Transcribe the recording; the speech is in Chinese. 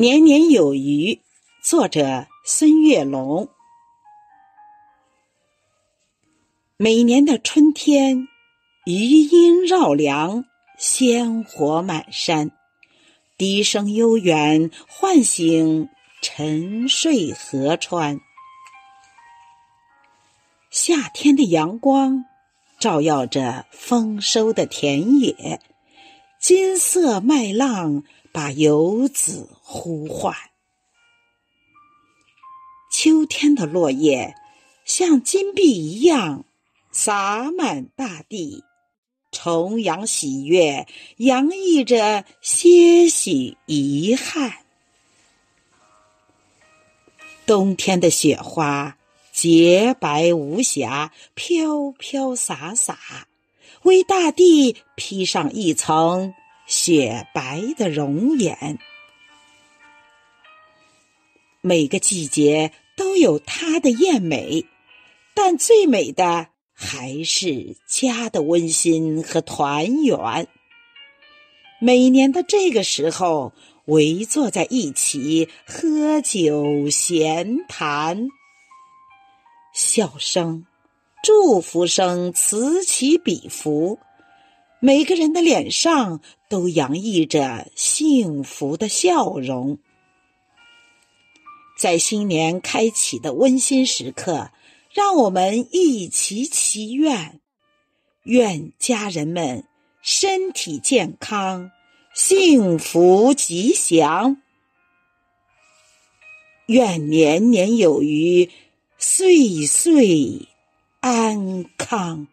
年年有余，作者孙月龙。每年的春天，余音绕梁，鲜活满山，笛声悠远，唤醒沉睡河川。夏天的阳光照耀着丰收的田野，金色麦浪。把游子呼唤。秋天的落叶像金币一样洒满大地，重阳喜悦洋溢着些许遗憾。冬天的雪花洁白无瑕，飘飘洒洒，为大地披上一层。雪白的容颜，每个季节都有它的艳美，但最美的还是家的温馨和团圆。每年的这个时候，围坐在一起喝酒闲谈，笑声、祝福声此起彼伏。每个人的脸上都洋溢着幸福的笑容，在新年开启的温馨时刻，让我们一起祈愿：愿家人们身体健康、幸福吉祥；愿年年有余、岁岁安康。